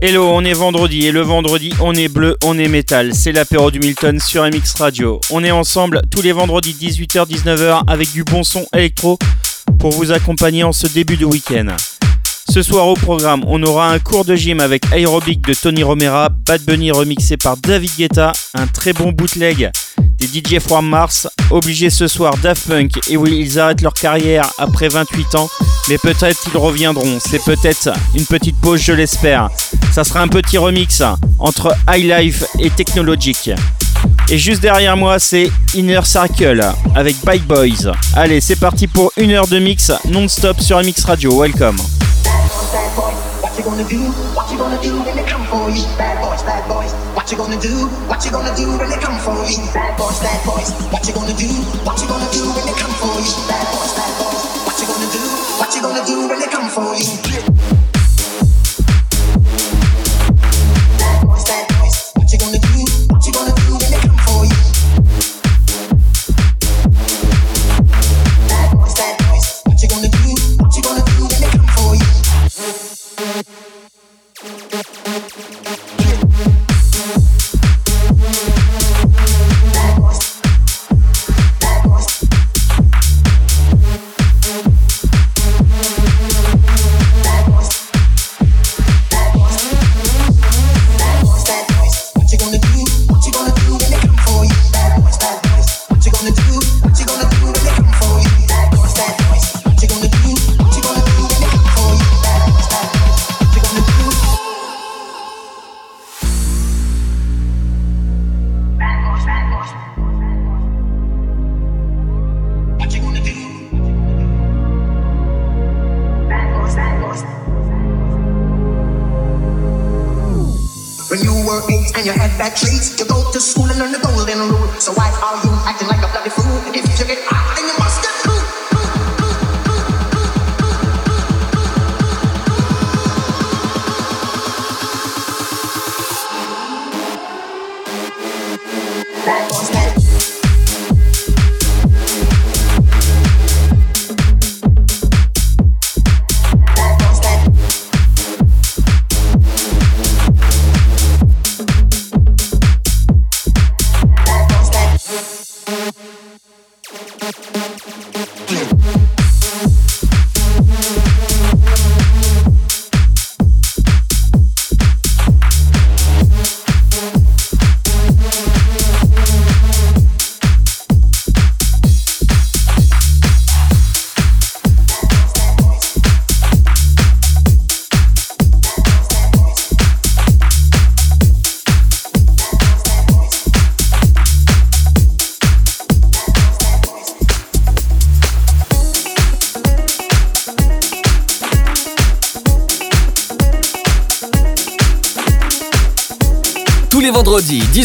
Hello, on est vendredi et le vendredi on est bleu, on est métal. C'est l'apéro du Milton sur MX Radio. On est ensemble tous les vendredis 18h-19h avec du bon son électro pour vous accompagner en ce début de week-end. Ce soir au programme, on aura un cours de gym avec Aerobic de Tony Romera, Bad Bunny remixé par David Guetta, un très bon bootleg des DJ From Mars, obligés ce soir Daft Punk, et oui, ils arrêtent leur carrière après 28 ans, mais peut-être qu'ils reviendront, c'est peut-être une petite pause, je l'espère. Ça sera un petit remix entre High Life et Technologic. Et juste derrière moi, c'est Inner Circle avec Bike Boys. Allez, c'est parti pour une heure de mix non-stop sur MX Radio. Welcome. You gonna do? What you gonna do when they come for you? Bad boys, bad boys. What you gonna do? What you gonna do when they come for you? Bad boys, bad boys. What you gonna do? What you gonna do when they come for you? Bad boys, bad boys. What you gonna do? What you gonna do when they come for you?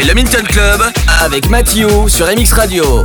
By le Minton Club avec Mathieu sur MX Radio.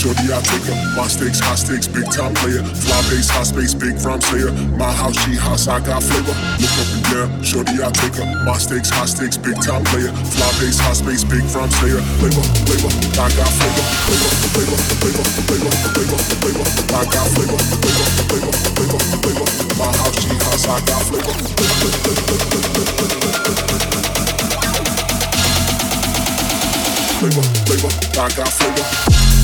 Shorty, I take her. My stakes, high stakes, big time player. Fly base, high space, big from slayer. My house, she house, I got flavor. Look up and there, shorty, I take her. My stakes, high stakes, big time player. Fly base, high space, big from slayer. Flavor, flavor, I got flavor. Flavor, flavor, flavor, flavor, flavor, flavor. I got flavor. Flavor, flavor, flavor, flavor. My house, she house, I got flavor. Flavor, flavor, I got flavor.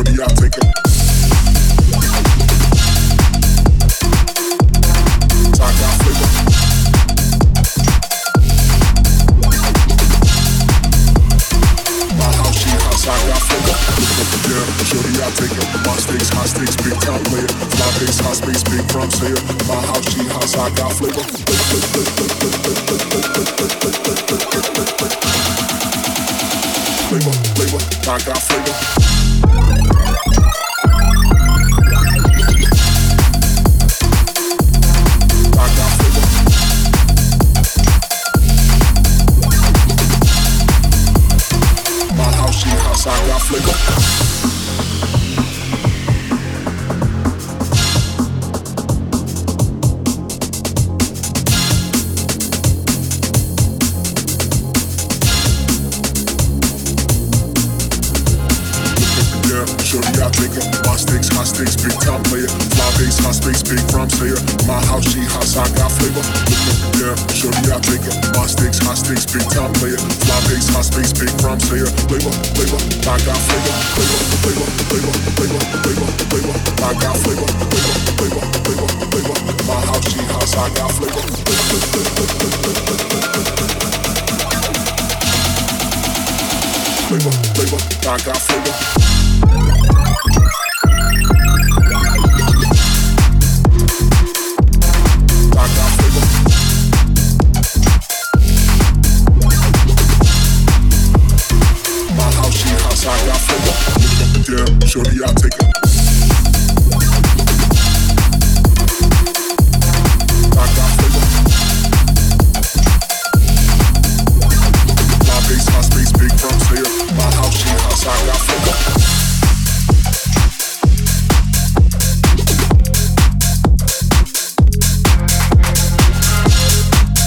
Shorty, I'll take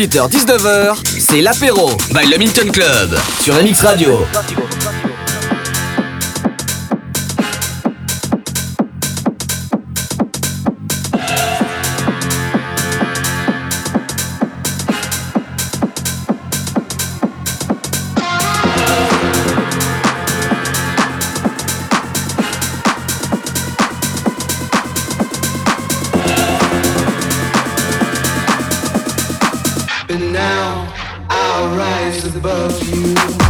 18h-19h, c'est l'apéro by le Milton Club sur MX Radio. But now I'll rise above you.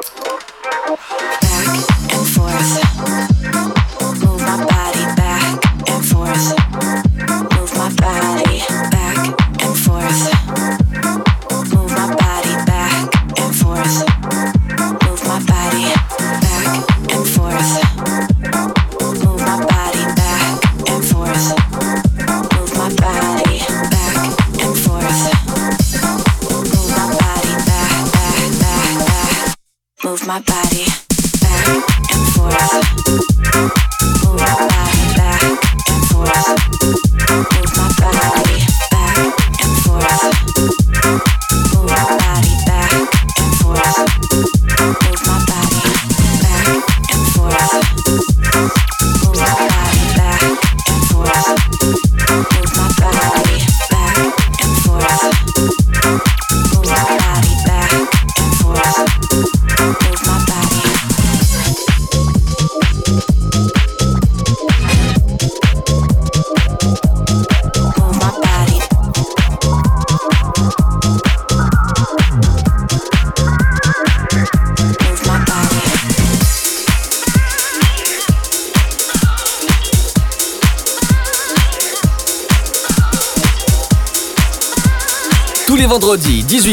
Back and forth.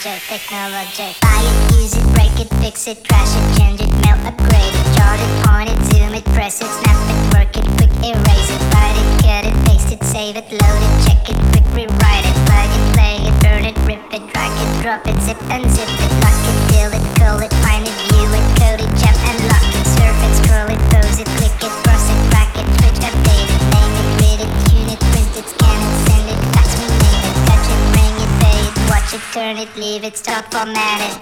technology, technology. Buy it, use it, break it, fix it, crash it, change it, melt, upgrade it, chart it, point it, zoom it, press it, snap it, work it, quick erase it, write it, cut it, paste it, save it, load it, check it, quick rewrite it, plug it, play it, burn it, rip it, drag it, drop it, zip and zip. problematic.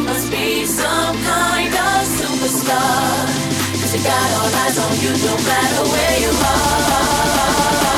some kind of superstar. Cause you got all eyes on you no matter where you I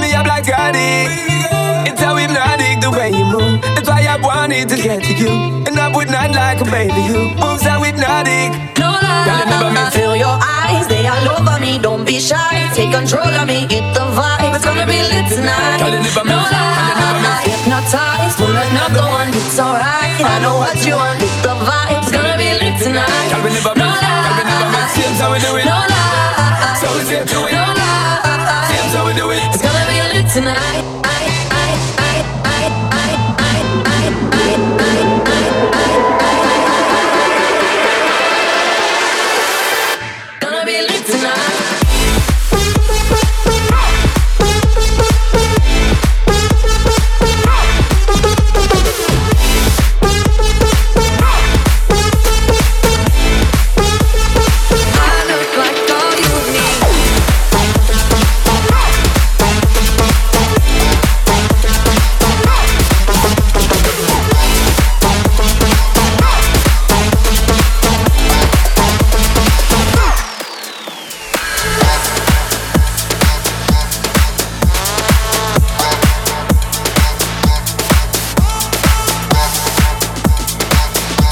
me up like Gotti. It's how hypnotic the way you move. That's why I wanted to get to you. And I would not like a baby. You moves so hypnotic. No Girl, you never feel your eyes, they all over me. Don't be shy, take control of me, get the vibe. It's gonna be lit tonight. Girl, you never No meant- girl, you never lie, hypnotized, pull another one, it's alright. I know what you want, get the vibe. It's gonna be lit tonight. Girl, we never No girl, we Same how we do it. No lie, So we it. no lie. Same we do it. It's gonna be lit tonight.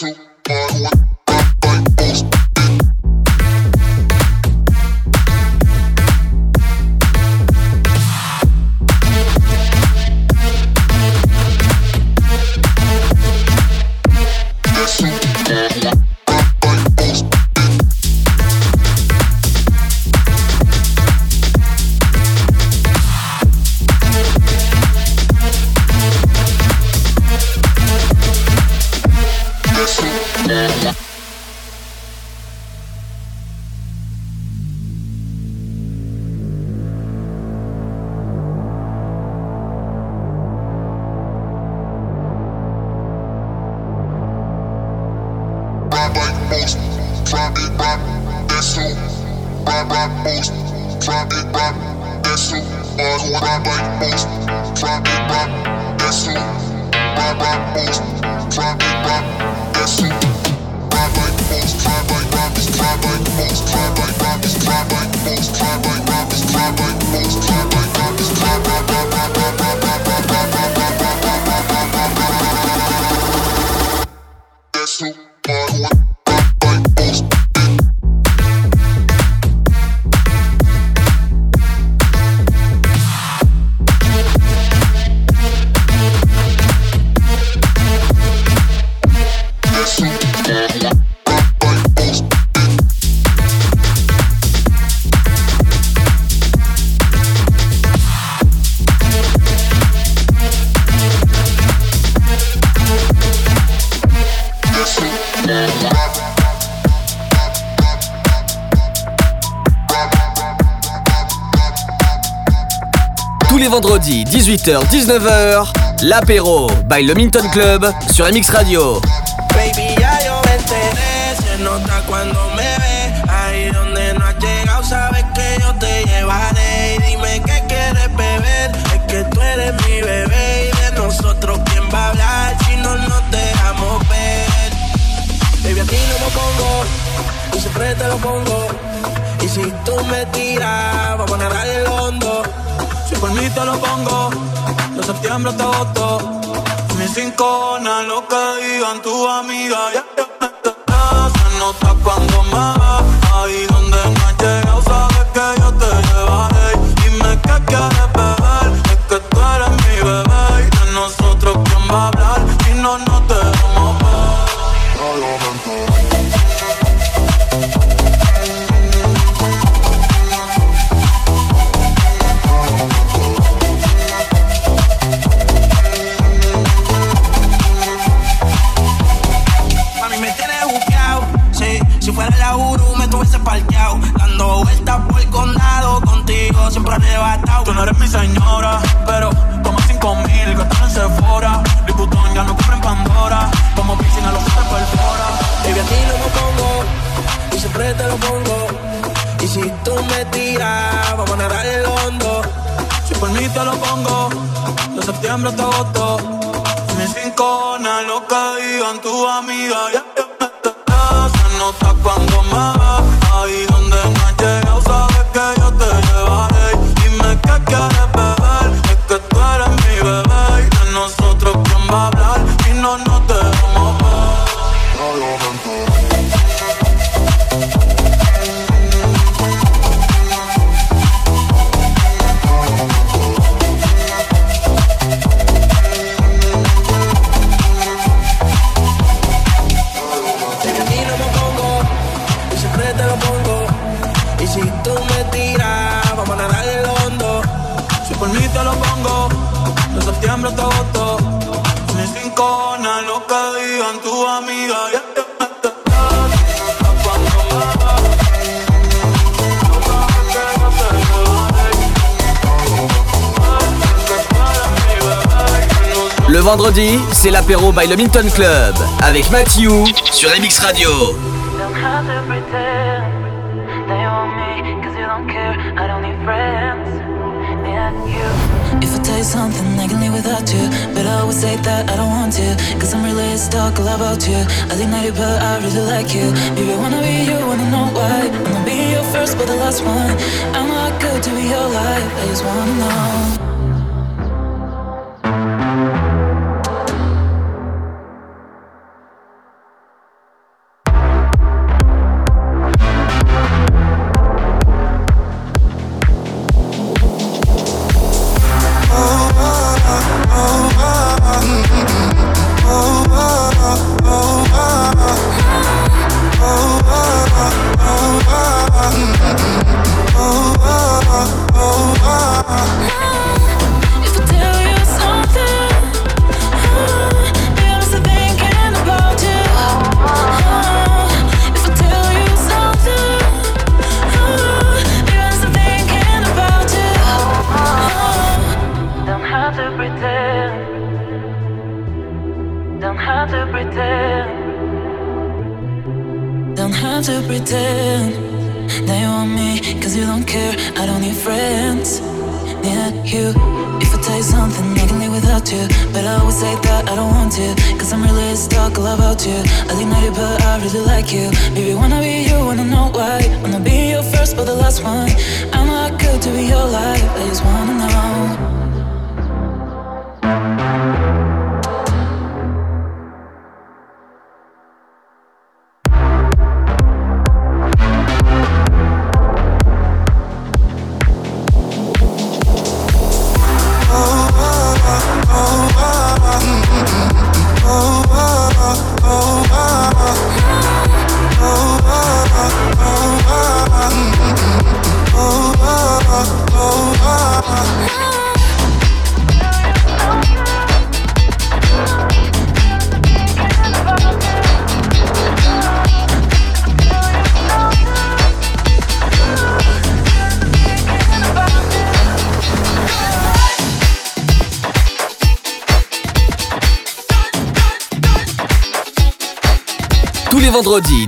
So les vendredis, 18h-19h, l'apéro by le Minton Club sur MX Radio. Baby, ya yo me enteré, se nota cuando me ve. Ahí donde no has llegado, sabes que yo te llevaré. Dime qué quieres beber, es que tú eres mi bebé. Y de nosotros, ¿quién va a hablar si no nos dejamos ver? Baby, a ti no me pongo, y siempre te lo pongo. Y si tú me tiras, vamos a nadar el hondo. Por mí te lo pongo, de septiembre hasta agosto. Mis cinco lo que digan tu amiga. Ya, ya, ya, ya. Se nota cuando ves. Ahí de septiembre hasta agosto. Mis cinco lo que digan tu amiga. Ya, ya, ya, ya. Se nota cuando me ves. Ahí donde no has llegado, vendredi, c'est l'apéro by le Minton Club avec Matthew sur MX Radio. Don't have to pretend that you want me, cause you don't care. I don't need friends. Yeah, you. If I tell you something, I can live without you. But I always say that I don't want to. Cause I'm really stuck all about you. I think that you, but I really like you. Baby, I wanna be you, wanna know why? Wanna be your first, but the last one. I'm not good to be your life. I just wanna know.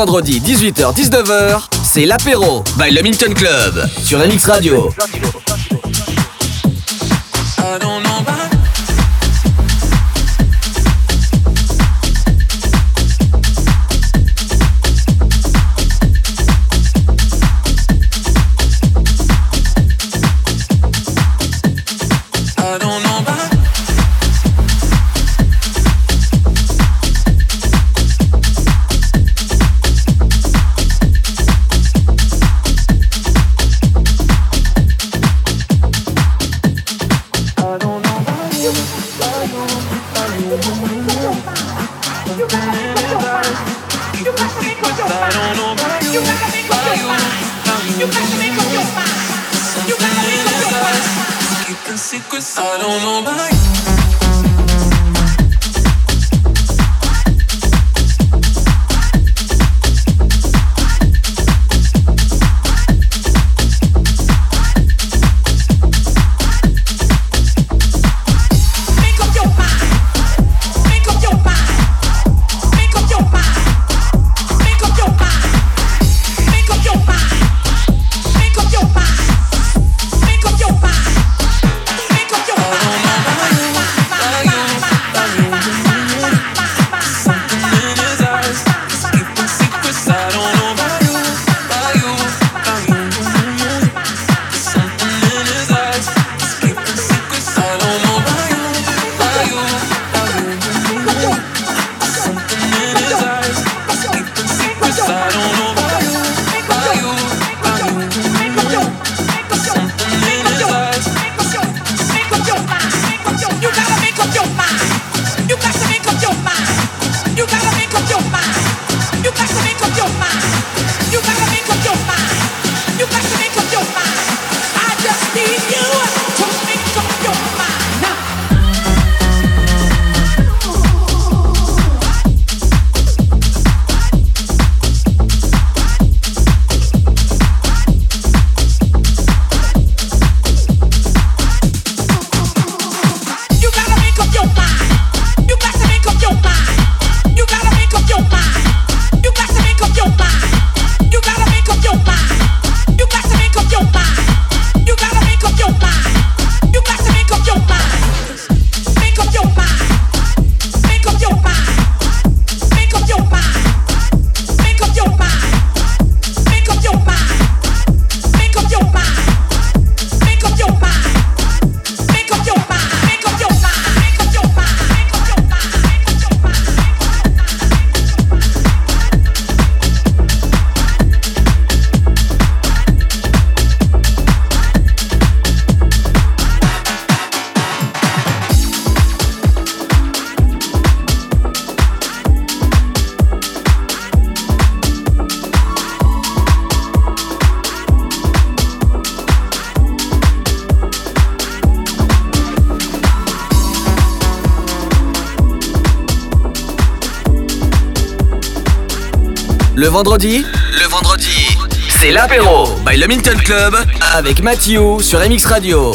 Vendredi 18h-19h, c'est l'apéro by le Minton Club sur MX Radio. Vendredi Le vendredi, c'est l'apéro by le Milton Club avec Mathieu sur MX Radio.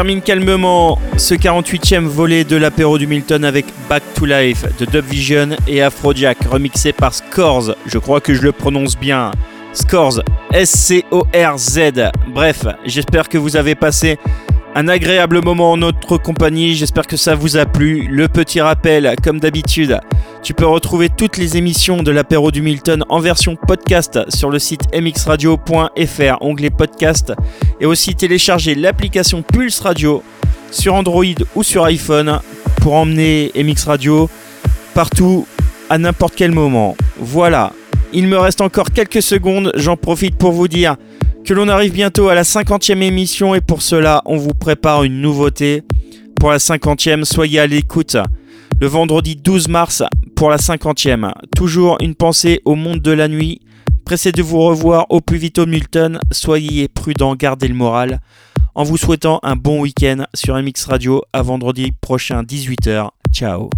Termine calmement ce 48e volet de l'apéro du Milton avec Back to Life de Dub Vision et Afrojack, remixé par Scores. Je crois que je le prononce bien. Scores, S-C-O-R-Z. Bref, j'espère que vous avez passé un agréable moment en notre compagnie. J'espère que ça vous a plu. Le petit rappel, comme d'habitude, tu peux retrouver toutes les émissions de l'apéro du Milton en version podcast sur le site mxradio.fr, onglet podcast, et aussi télécharger l'application Pulse Radio sur Android ou sur iPhone pour emmener MX Radio partout à n'importe quel moment. Voilà, il me reste encore quelques secondes, j'en profite pour vous dire que l'on arrive bientôt à la 50e émission et pour cela on vous prépare une nouveauté. Pour la 50e, soyez à l'écoute. Le vendredi 12 mars pour la 50e. Toujours une pensée au monde de la nuit. Pressé de vous revoir au plus vite au Milton. Soyez prudents, gardez le moral. En vous souhaitant un bon week-end sur MX Radio à vendredi prochain 18h. Ciao